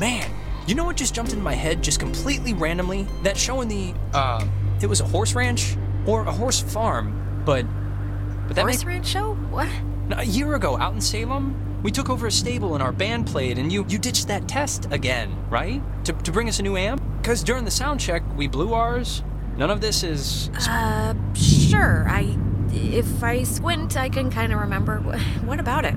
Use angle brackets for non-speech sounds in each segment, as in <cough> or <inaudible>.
man, you know what just jumped into my head just completely randomly? That show in the uh, it was a horse ranch or a horse farm, but but that Horse made- ranch show? What? a year ago out in Salem, we took over a stable and our band played, and you you ditched that test again, right? To to bring us a new amp? Because during the sound check, we blew ours. None of this is. Uh, sure. I. If I squint, I can kind of remember. What about it?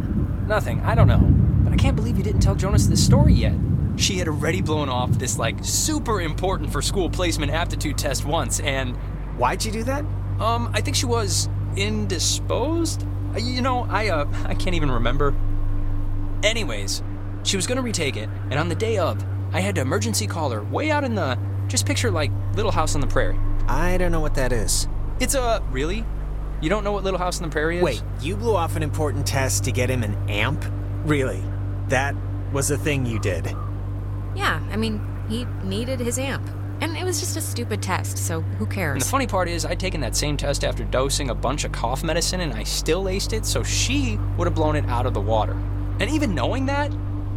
Nothing. I don't know. But I can't believe you didn't tell Jonas this story yet. She had already blown off this, like, super important for school placement aptitude test once, and, Why'd she do that? um, I think she was indisposed? Uh, You know, I, uh, I can't even remember. Anyways, she was gonna retake it, and on the day of, I had to emergency call her way out in the. Just picture, like, Little House on the Prairie. I don't know what that is. It's a. Really? You don't know what Little House on the Prairie is? Wait, you blew off an important test to get him an amp? Really? That was a thing you did? Yeah, I mean, he needed his amp. And it was just a stupid test, so who cares? And the funny part is, I'd taken that same test after dosing a bunch of cough medicine and I still aced it, so she would have blown it out of the water. And even knowing that,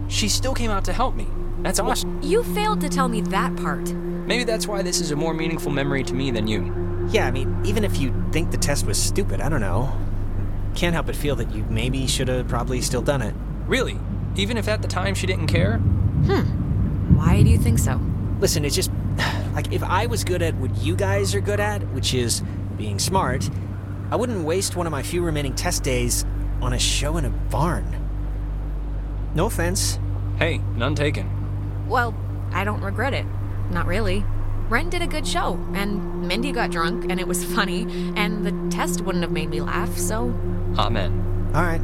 she still came out to help me. That's awesome. You failed to tell me that part. Maybe that's why this is a more meaningful memory to me than you. Yeah, I mean, even if you think the test was stupid, I don't know. Can't help but feel that you maybe should have probably still done it. Really? Even if at the time she didn't care? Hmm. Why do you think so? Listen, it's just like if I was good at what you guys are good at, which is being smart, I wouldn't waste one of my few remaining test days on a show in a barn. No offense. Hey, none taken. Well, I don't regret it. Not really. Ren did a good show, and Mindy got drunk, and it was <laughs> funny, and the test wouldn't have made me laugh, so. Amen. All right.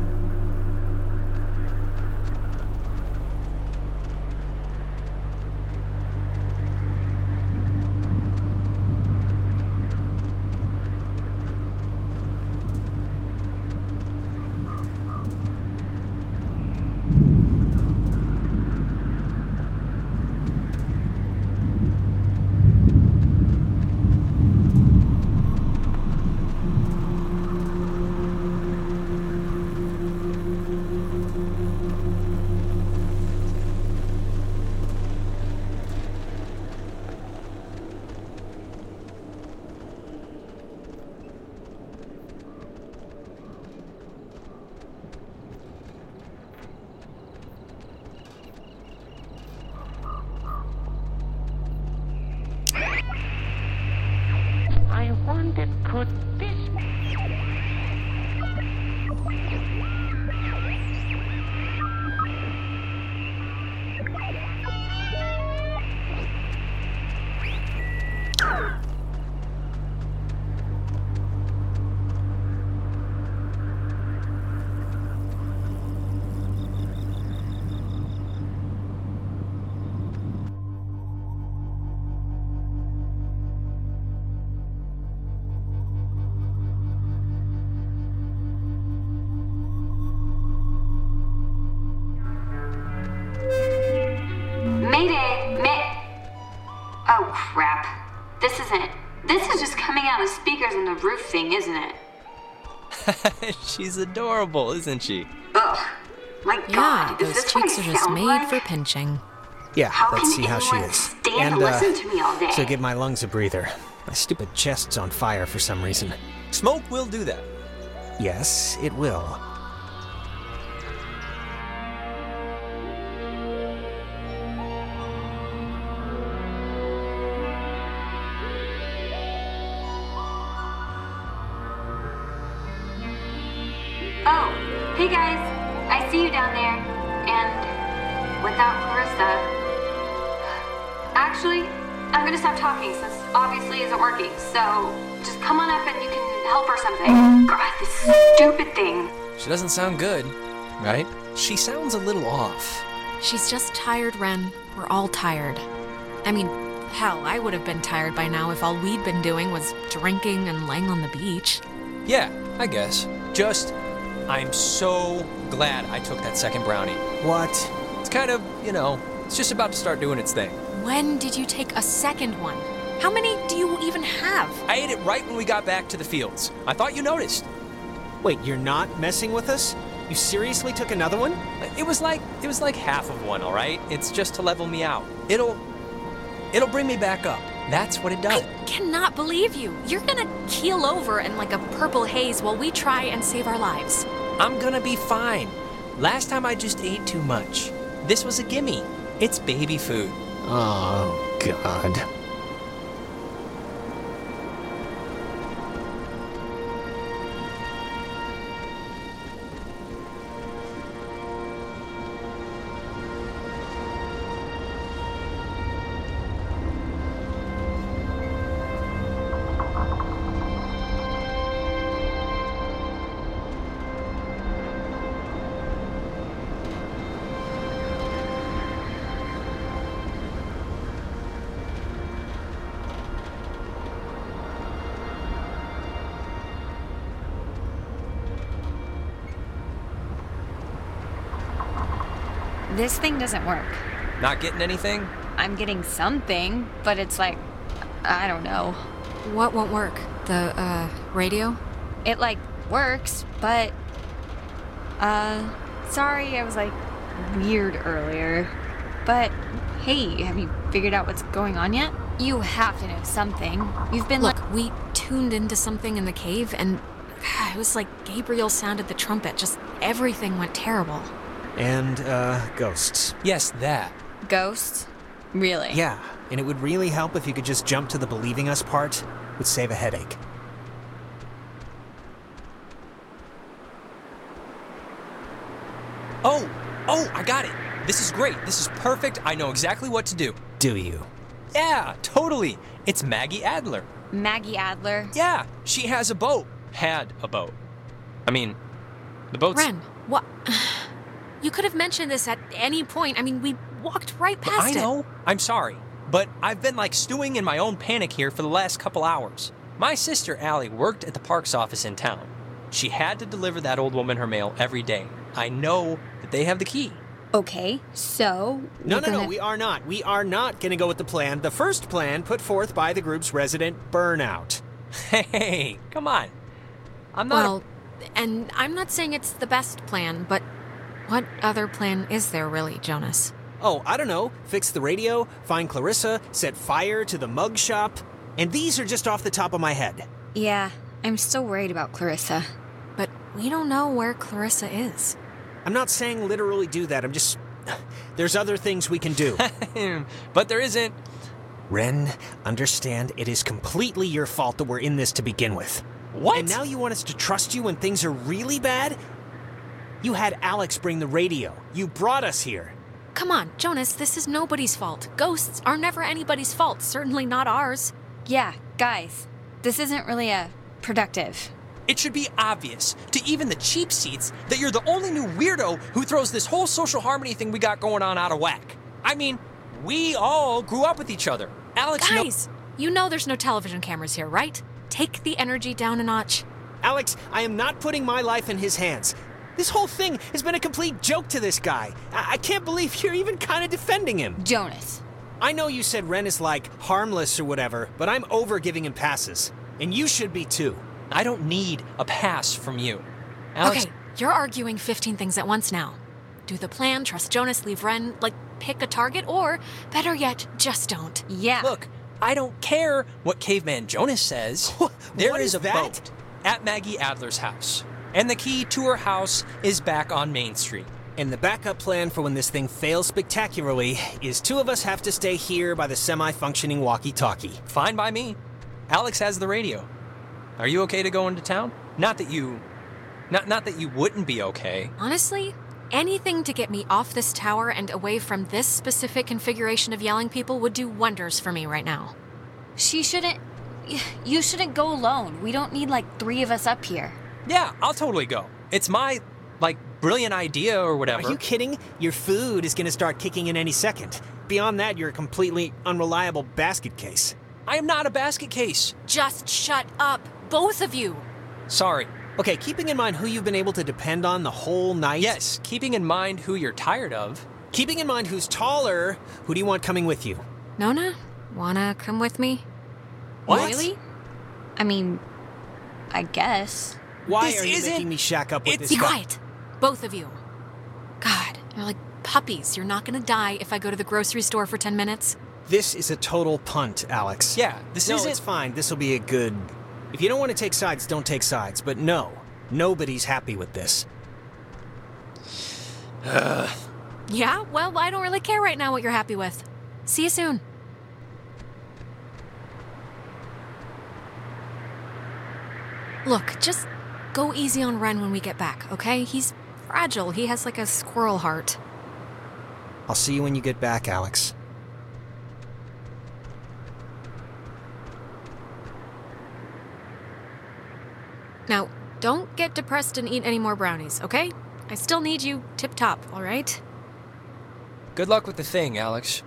In the roof thing, isn't it? <laughs> She's adorable, isn't she? Ugh. My Yeah, god, is those this cheeks are just made like? for pinching. Yeah, How let's see how she is. stand and uh, listen to me all day? so give my lungs a breather. My stupid chest's on fire for some reason. Smoke will do that. Yes, it will. Hey guys. I see you down there. And without Clarissa. Actually, I'm gonna stop talking since obviously isn't working. So just come on up and you can help or something. Mm-hmm. God, this stupid thing. She doesn't sound good, right? She sounds a little off. She's just tired, Ren. We're all tired. I mean, hell, I would have been tired by now if all we'd been doing was drinking and laying on the beach. Yeah, I guess. Just, I'm so glad I took that second brownie. What? It's kind of, you know, it's just about to start doing its thing. When did you take a second one? How many do you even have? I ate it right when we got back to the fields. I thought you noticed. Wait, you're not messing with us? You seriously took another one? It was like it was like half of one, all right? It's just to level me out. It'll it'll bring me back up. That's what it does. I cannot believe you. You're gonna keel over in like a purple haze while we try and save our lives. I'm gonna be fine. Last time I just ate too much. This was a gimme. It's baby food. Oh, God. This thing doesn't work. Not getting anything? I'm getting something, but it's like, I don't know. What won't work? The, uh, radio? It like works, but. Uh, sorry, I was like weird earlier. But hey, have you figured out what's going on yet? You have to know something. You've been Look, like. we tuned into something in the cave and <sighs> it was like Gabriel sounded the trumpet. Just everything went terrible. And, uh, ghosts. Yes, that. Ghosts? Really? Yeah, and it would really help if you could just jump to the believing us part. Would save a headache. Oh, oh, I got it. This is great. This is perfect. I know exactly what to do. Do you? Yeah, totally. It's Maggie Adler. Maggie Adler. Yeah, she has a boat. Had a boat. I mean, the boat's. Ren, what? You could have mentioned this at any point. I mean, we walked right But past I it. know. I'm sorry. But I've been like stewing in my own panic here for the last couple hours. My sister Allie worked at the parks office in town. She had to deliver that old woman her mail every day. I know that they have the key. Okay, so. No, no, no, gonna- we are not. We are not going to go with the plan, the first plan put forth by the group's resident burnout. Hey, come on. I'm not. Well, and I'm not saying it's the best plan, but what other plan is there really, Jonas? Oh, I don't know. Fix the radio, find Clarissa, set fire to the mug shop. And these are just off the top of my head. Yeah, I'm still worried about Clarissa. But we don't know where Clarissa is. I'm not saying literally do that. I'm just. <sighs> There's other things we can do. <laughs> but there isn't. Ren, understand it is completely your fault that we're in this to begin with. What? And now you want us to trust you when things are really bad? You had Alex bring the radio. You brought us here. Come on, Jonas, this is nobody's fault. Ghosts are never anybody's fault, certainly not ours. Yeah, guys, this isn't really a productive. It should be obvious to even the cheap seats that you're the only new weirdo who throws this whole social harmony thing we got going on out of whack. I mean, we all grew up with each other. Alex, kno- Guys, you know there's no television cameras here, right? Take the energy down a notch. Alex, I am not putting my life in his hands. This whole thing has been a complete joke to this guy. I, I can't believe you're even kind of defending him. Jonas. I know you said Ren is like harmless or whatever, but I'm over giving him passes. And you should be too. I don't need a pass from you. Alex, Okay, you're arguing 15 things at once now. Do the plan, trust Jonas, leave Ren, like, pick a target, or, better yet, just don't. Yeah. look, I don't care what Caveman Jonas says. <laughs> There is is a that? boat at Maggie Adler's house, and the key to her house is back on Main Street. And the backup plan for when this thing fails spectacularly is two of us have to stay here by the semi functioning walkie talkie. Fine by me. Alex has the radio. Are you okay to go into town? Not that you. Not, not that you wouldn't be okay. Honestly, anything to get me off this tower and away from this specific configuration of yelling people would do wonders for me right now. She shouldn't. <sighs> You shouldn't go alone. We don't need like three of us up here. Yeah, I'll totally go. It's my, like, brilliant idea or whatever. Are you kidding? Your food is going to start kicking in any second. Beyond that, you're a completely unreliable basket case. I am not a basket case. Just shut up, both of you. Sorry. Okay, keeping in mind who you've been able to depend on the whole night. Yes, keeping in mind who you're tired of. Keeping in mind who's taller, who do you want coming with you? Nona, wanna come with me? What? Really? I mean, I guess. Why This are you isn't- making me shack up with it's- this Be quiet. Both of you. God, you're like puppies. You're not gonna die if I go to the grocery store for 10 minutes. This is a total punt, Alex. Yeah, this no, isn't. it's fine. This will be a good. If you don't want to take sides, don't take sides. But no, nobody's happy with this. <sighs> Yeah, well, I don't really care right now what you're happy with. See you soon. Look, just go easy on Ren when we get back, okay? He's fragile. He has like a squirrel heart. I'll see you when you get back, Alex. Now, don't get depressed and eat any more brownies, okay? I still need you tip top, all right? Good luck with the thing, Alex.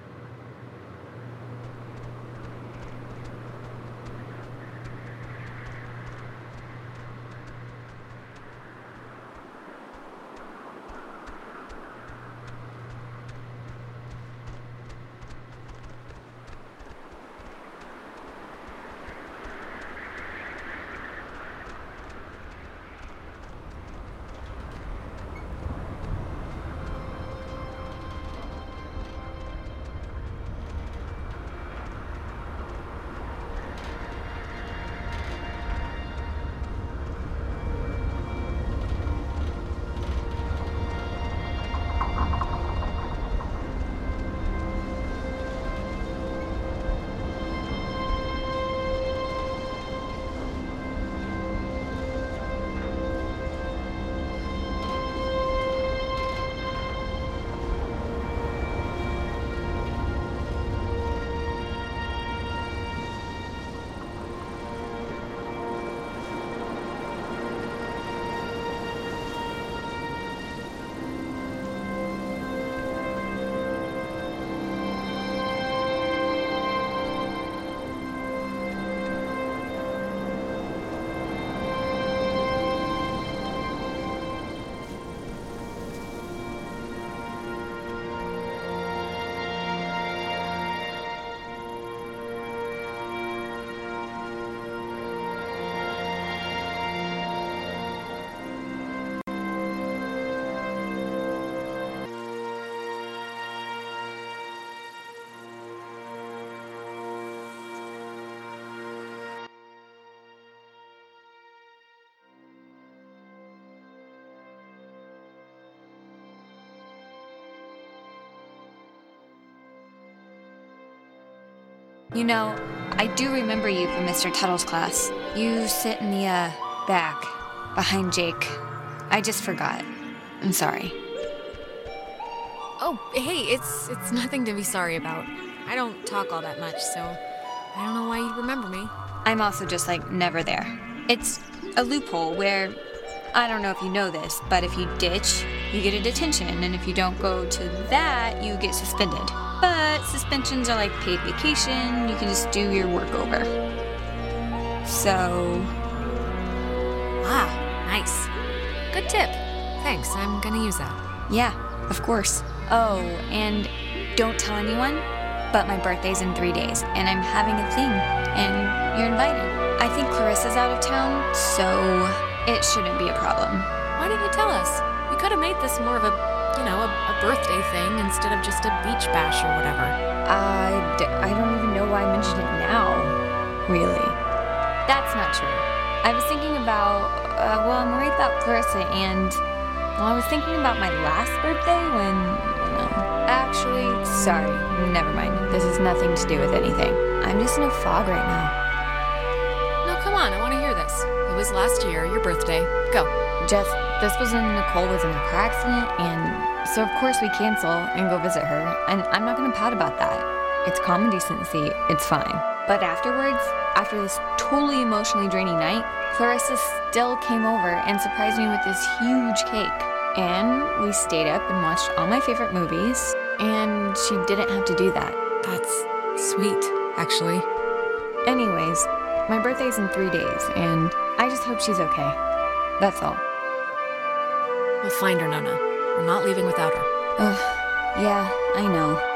You know, I do remember you from Mr. Tuttle's class. You sit in the, uh, back, behind Jake. I just forgot. I'm sorry. Oh, hey, it's it's nothing to be sorry about. I don't talk all that much, so I don't know why you remember me. I'm also just like never there. It's a loophole where I don't know if you know this, but if you ditch, you get a detention, and if you don't go to that, you get suspended. But suspensions are like paid vacation, you can just do your work over. So, Ah, nice. Good tip. Thanks, I'm gonna use that. yeah, of course. Oh, and don't tell anyone, but my birthday's in three days, and I'm having a thing, and you're invited. I think Clarissa's out of town, so it shouldn't be a problem. Why didn't you tell us? We could have made this more of a, know, a, a birthday thing instead of just a beach bash or whatever. I, d- I don't even know why I mentioned it now. Really. That's not true. I was thinking about, uh, well, I'm worried about Clarissa and, well, I was thinking about my last birthday when, no. Actually, sorry, never mind. This has nothing to do with anything. I'm just in a fog right now. No, come on, I want to hear this. It was last year, your birthday. Go. Jeff, this was when Nicole was in a car accident, and so of course we cancel and go visit her. And I'm not gonna pout about that. It's common decency, it's fine. But afterwards, after this totally emotionally draining night, Clarissa still came over and surprised me with this huge cake. And we stayed up and watched all my favorite movies, and she didn't have to do that. That's sweet, actually. Anyways, my birthday's in three days, and I just hope she's okay. That's all. We'll find her, Nona. We're not leaving without her. Ugh, yeah, I know.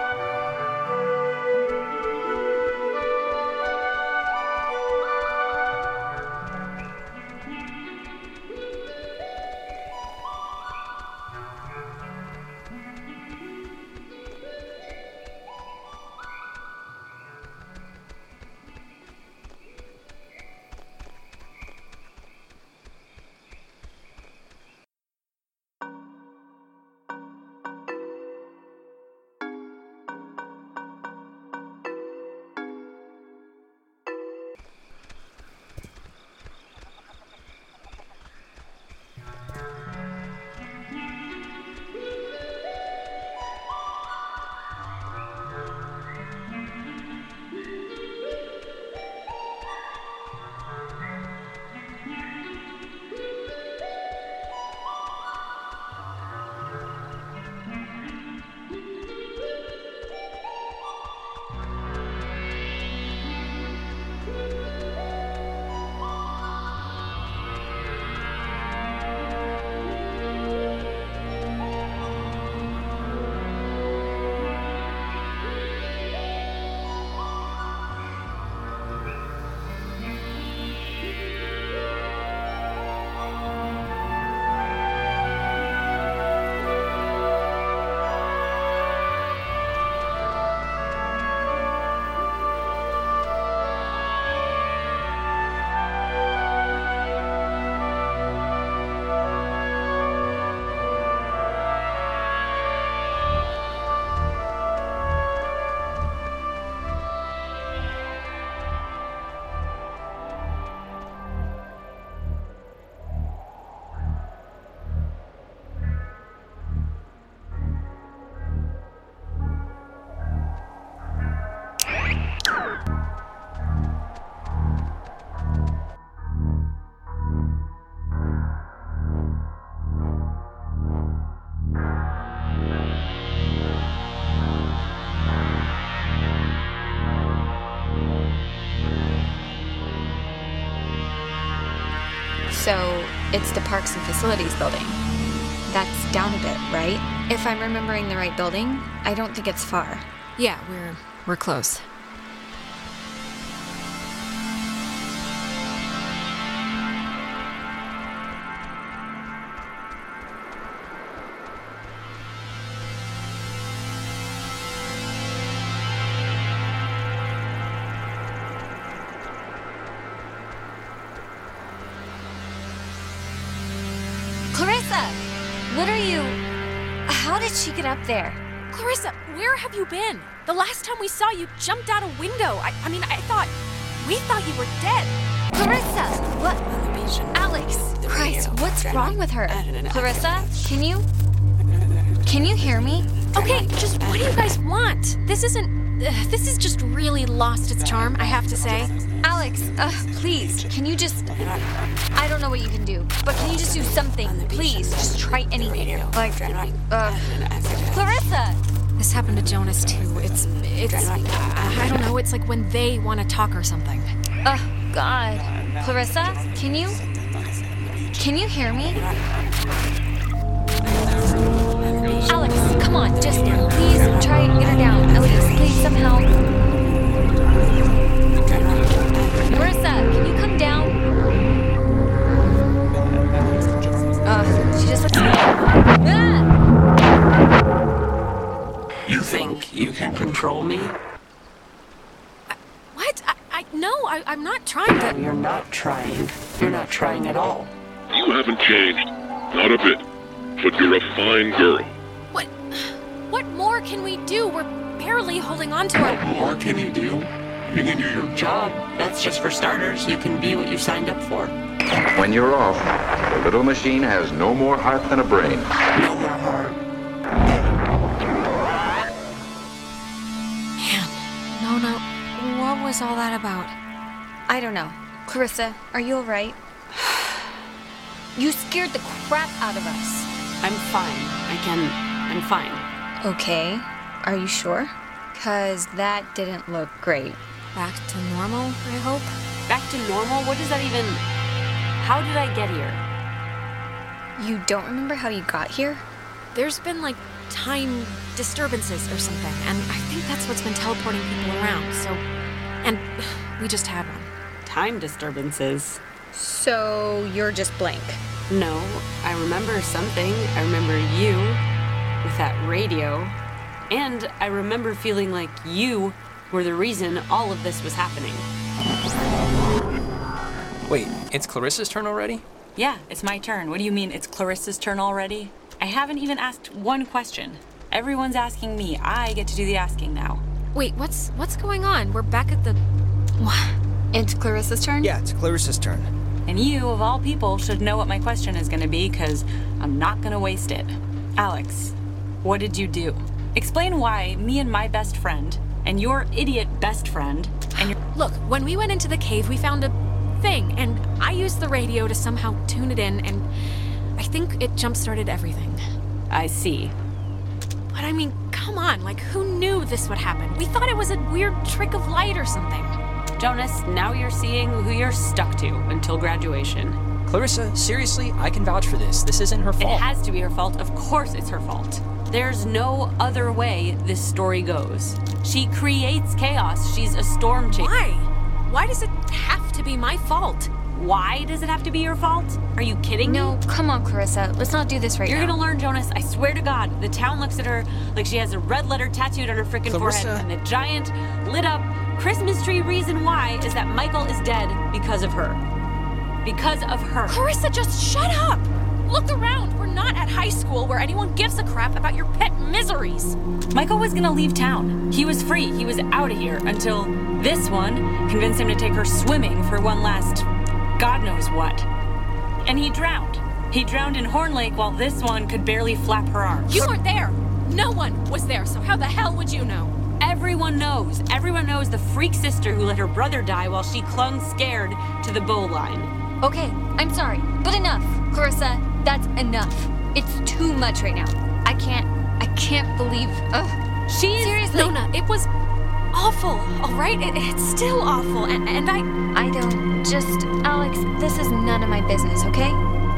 Parks and Facilities building. That's down a bit, right? If I'm remembering the right building, I don't think it's far. Yeah, we're we're close. What are you. How did she get up there? Clarissa, where have you been? The last time we saw you jumped out a window. I, I mean, I thought we thought you were dead. Clarissa! What? Alex! Christ, what's wrong with her? Clarissa, can you. Can you hear me? Okay, just what do you guys want? This isn't. This is just really lost its charm, I have to say. Alex, uh, please, can you just. I don't know what you can do, but can you just do something? Please, just try anything. Like, uh. Clarissa! This happened to Jonas too. It's it's I don't know. It's like when they want to talk or something. Oh, God. Clarissa, can you. Can you hear me? Alex, come on, just please try and get her down. At least, please, somehow. Marissa, can you come down? Uh, she just looks. Ah! You think you can control me? What? I, I no. I, I'm not trying to. You're not trying. You're not trying at all. You haven't changed. Not a bit. But you're a fine girl. What? What more can we do? We're barely holding on to our. What more can you do? You can do your Job, that's just for starters. You can be what you signed up for. When you're off, the little machine has no more heart than a brain. No more heart. Man, Nona, what was all that about? I don't know. Clarissa, are you alright? <sighs> You scared the crap out of us. I'm fine. I can. I'm fine. Okay. Are you sure? Because that didn't look great. Back to normal, I hope. Back to normal? What does that even. How did I get here? You don't remember how you got here? There's been like time disturbances or something, and I think that's what's been teleporting people around. So, and we just had one. Time disturbances. So you're just blank. No, I remember something. I remember you with that radio. And I remember feeling like you were the reason all of this was happening. Wait, it's Clarissa's turn already? Yeah, it's my turn. What do you mean it's Clarissa's turn already? I haven't even asked one question. Everyone's asking me. I get to do the asking now. Wait, what's what's going on? We're back at the. <sighs> It's Clarissa's turn? Yeah, it's Clarissa's turn. And you, of all people, should know what my question is going to be because I'm not going to waste it. Alex, what did you do? Explain why me and my best friend, and your idiot best friend, and your. Look, when we went into the cave, we found a thing, and I used the radio to somehow tune it in, and I think it jump started everything. I see. But I mean, come on, like, who knew this would happen? We thought it was a weird trick of light or something. Jonas, now you're seeing who you're stuck to until graduation. Clarissa, seriously, I can vouch for this. This isn't her fault. It has to be her fault. Of course it's her fault. There's no other way this story goes. She creates chaos. She's a storm chaser. Why? Why does it have to be my fault? Why does it have to be your fault? Are you kidding No, me? No, come on, Clarissa. Let's not do this right now. You're gonna learn, Jonas. I swear to God. The town looks at her like she has a red letter tattooed on her freaking forehead. Clarissa. And the giant, lit up Christmas tree reason why is that Michael is dead because of her. Because of her. Clarissa, just shut up! Look around. We're not at high school where anyone gives a crap about your pet miseries. Michael was gonna leave town. He was free. He was out of here until this one convinced him to take her swimming for one last God knows what. And he drowned. He drowned in Horn Lake while this one could barely flap her arms. You weren't there. No one was there, so how the hell would you know? Everyone knows. Everyone knows the freak sister who let her brother die while she clung scared to the bowline. Okay, I'm sorry, but enough. Clarissa, that's enough. It's too much right now. I can't, I can't believe. Ugh. She's Seriously. Nona, it was awful, all right? It, it's still awful, and, and I. I don't. Just, Alex, this is none of my business, okay?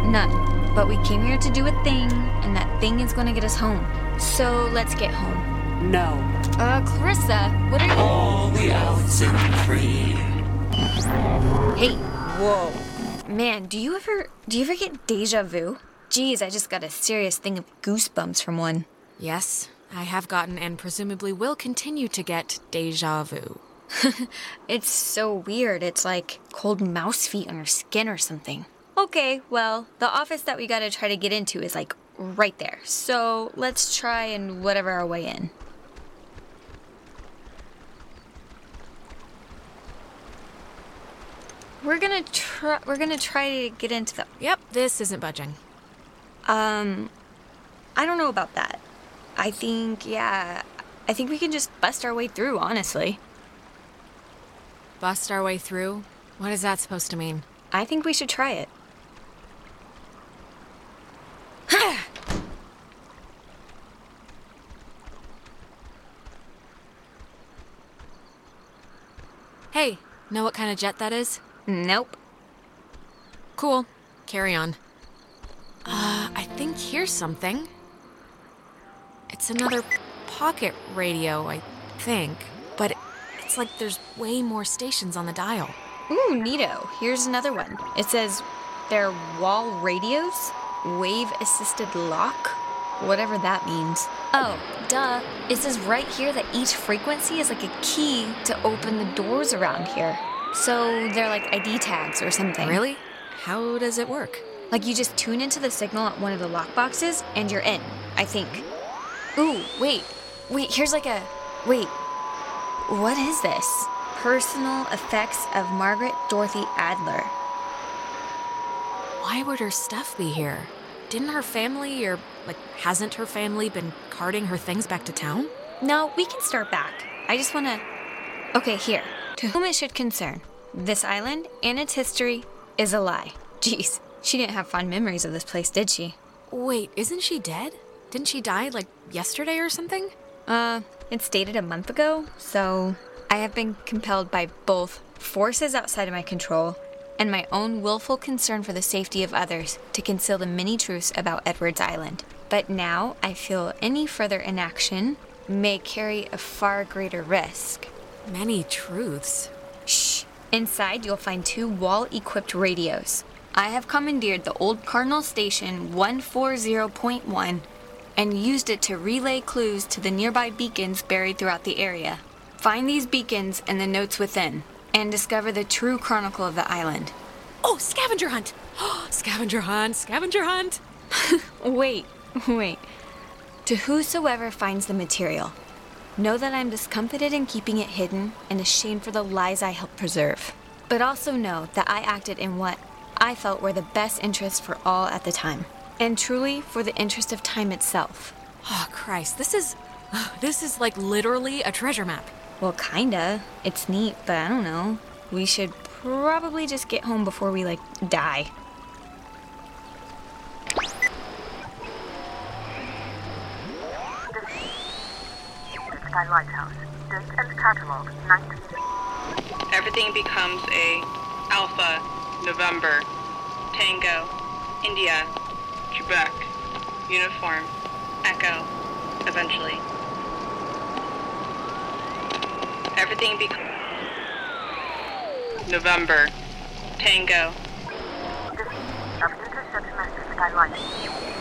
None. But we came here to do a thing, and that thing is gonna get us home. So let's get home. No. Uh, Clarissa, what are you. All the outs and free. Hey, whoa. Man, do you ever do you ever get deja vu? Geez, I just got a serious thing of goosebumps from one. Yes, I have gotten and presumably will continue to get deja vu. <laughs> it's so weird. It's like cold mouse feet on your skin or something. Okay, well, the office that we gotta try to get into is like right there. So let's try and whatever our way in. We're gonna try. We're gonna try to get into the. Yep, this isn't budging. Um, I don't know about that. I think, yeah, I think we can just bust our way through. Honestly, Bust our way through? What is that supposed to mean? I think we should try it. Hey, know what kind of jet that is? Nope. Cool. Carry on. Uh, I think here's something. It's another pocket radio, I think. But it's like there's way more stations on the dial. Ooh, neato. Here's another one. It says they're wall radios, wave assisted lock, whatever that means. Oh, duh. It says right here that each frequency is like a key to open the doors around here. So they're like ID tags or something. Really? How does it work? Like you just tune into the signal at one of the lock boxes and you're in, I think. Ooh, wait. Wait, here's like a. Wait. What is this? Personal effects of Margaret Dorothy Adler. Why would her stuff be here? Didn't her family, or like, hasn't her family been carting her things back to town? No, we can start back. I just wanna. Okay, here. To whom it should concern, this island and its history is a lie. Jeez, she didn't have fond memories of this place, did she? Wait, isn't she dead? Didn't she die like yesterday or something? Uh, it's dated a month ago, so I have been compelled by both forces outside of my control and my own willful concern for the safety of others to conceal the many truths about Edwards Island. But now I feel any further inaction may carry a far greater risk. Many truths. Shh. Inside, you'll find two wall equipped radios. I have commandeered the old Cardinal Station 140.1 and used it to relay clues to the nearby beacons buried throughout the area. Find these beacons and the notes within, and discover the true chronicle of the island. Oh, scavenger hunt! <gasps> scavenger hunt, scavenger hunt! <laughs> Wait, wait. To whosoever finds the material, know that I'm discomfited in keeping it hidden and ashamed for the lies I helped preserve. But also know that I acted in what I felt were the best interests for all at the time, and truly for the interest of time itself. Oh, Christ, this is. <sighs> This is like literally a treasure map. Well, kinda. It's neat, but I don't know. We should probably just get home before we, like, die. Lighthouse. Date and catalog 19. Everything becomes a Alpha, November, Tango, India, Quebec, Uniform, Echo, eventually. Everything becomes November, Tango, Of interception message Lighthouse.